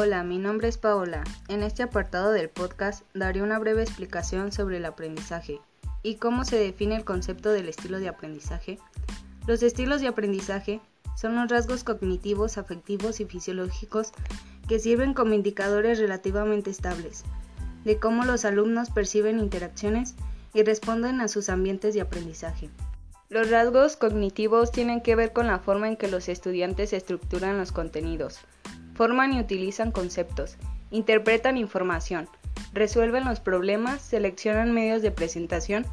Hola, mi nombre es Paola. En este apartado del podcast daré una breve explicación sobre el aprendizaje y cómo se define el concepto del estilo de aprendizaje. Los estilos de aprendizaje son los rasgos cognitivos, afectivos y fisiológicos que sirven como indicadores relativamente estables de cómo los alumnos perciben interacciones y responden a sus ambientes de aprendizaje. Los rasgos cognitivos tienen que ver con la forma en que los estudiantes estructuran los contenidos, forman y utilizan conceptos, interpretan información, resuelven los problemas, seleccionan medios de presentación,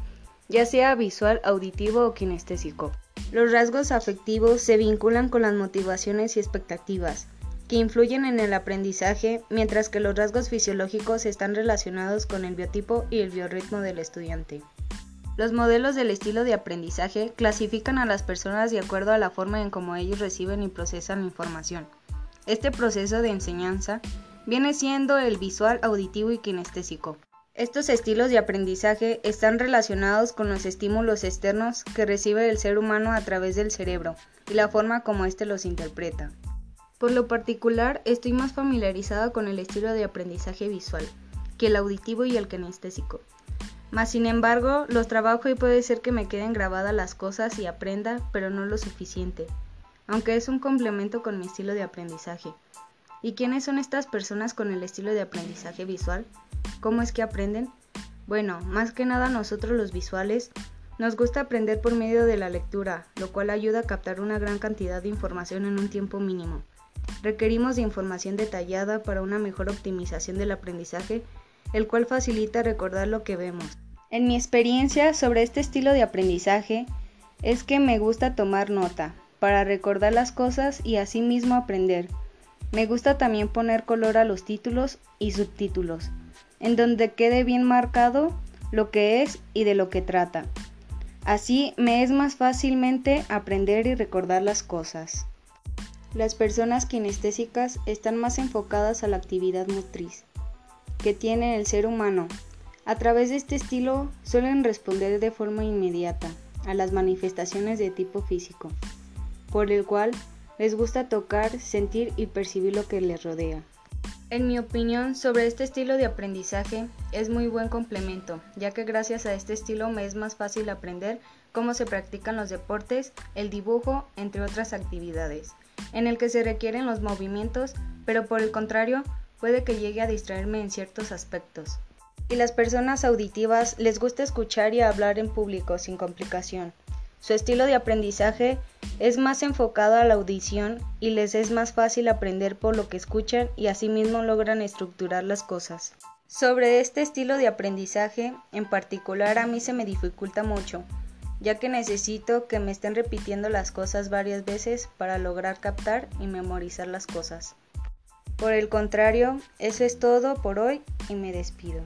ya sea visual, auditivo o kinestésico. Los rasgos afectivos se vinculan con las motivaciones y expectativas, que influyen en el aprendizaje, mientras que los rasgos fisiológicos están relacionados con el biotipo y el biorritmo del estudiante. Los modelos del estilo de aprendizaje clasifican a las personas de acuerdo a la forma en cómo ellos reciben y procesan información. Este proceso de enseñanza viene siendo el visual, auditivo y kinestésico. Estos estilos de aprendizaje están relacionados con los estímulos externos que recibe el ser humano a través del cerebro y la forma como éste los interpreta. Por lo particular, estoy más familiarizada con el estilo de aprendizaje visual que el auditivo y el kinestésico. Mas sin embargo, los trabajo y puede ser que me queden grabadas las cosas y aprenda, pero no lo suficiente aunque es un complemento con mi estilo de aprendizaje. ¿Y quiénes son estas personas con el estilo de aprendizaje visual? ¿Cómo es que aprenden? Bueno, más que nada nosotros los visuales nos gusta aprender por medio de la lectura, lo cual ayuda a captar una gran cantidad de información en un tiempo mínimo. Requerimos de información detallada para una mejor optimización del aprendizaje, el cual facilita recordar lo que vemos. En mi experiencia sobre este estilo de aprendizaje es que me gusta tomar nota, para recordar las cosas y asimismo aprender. Me gusta también poner color a los títulos y subtítulos, en donde quede bien marcado lo que es y de lo que trata. Así me es más fácilmente aprender y recordar las cosas. Las personas kinestésicas están más enfocadas a la actividad motriz que tiene el ser humano. A través de este estilo suelen responder de forma inmediata a las manifestaciones de tipo físico por el cual les gusta tocar, sentir y percibir lo que les rodea. En mi opinión sobre este estilo de aprendizaje es muy buen complemento, ya que gracias a este estilo me es más fácil aprender cómo se practican los deportes, el dibujo, entre otras actividades, en el que se requieren los movimientos, pero por el contrario puede que llegue a distraerme en ciertos aspectos. Y las personas auditivas les gusta escuchar y hablar en público sin complicación. Su estilo de aprendizaje es más enfocado a la audición y les es más fácil aprender por lo que escuchan y asimismo logran estructurar las cosas. Sobre este estilo de aprendizaje, en particular a mí se me dificulta mucho, ya que necesito que me estén repitiendo las cosas varias veces para lograr captar y memorizar las cosas. Por el contrario, eso es todo por hoy y me despido.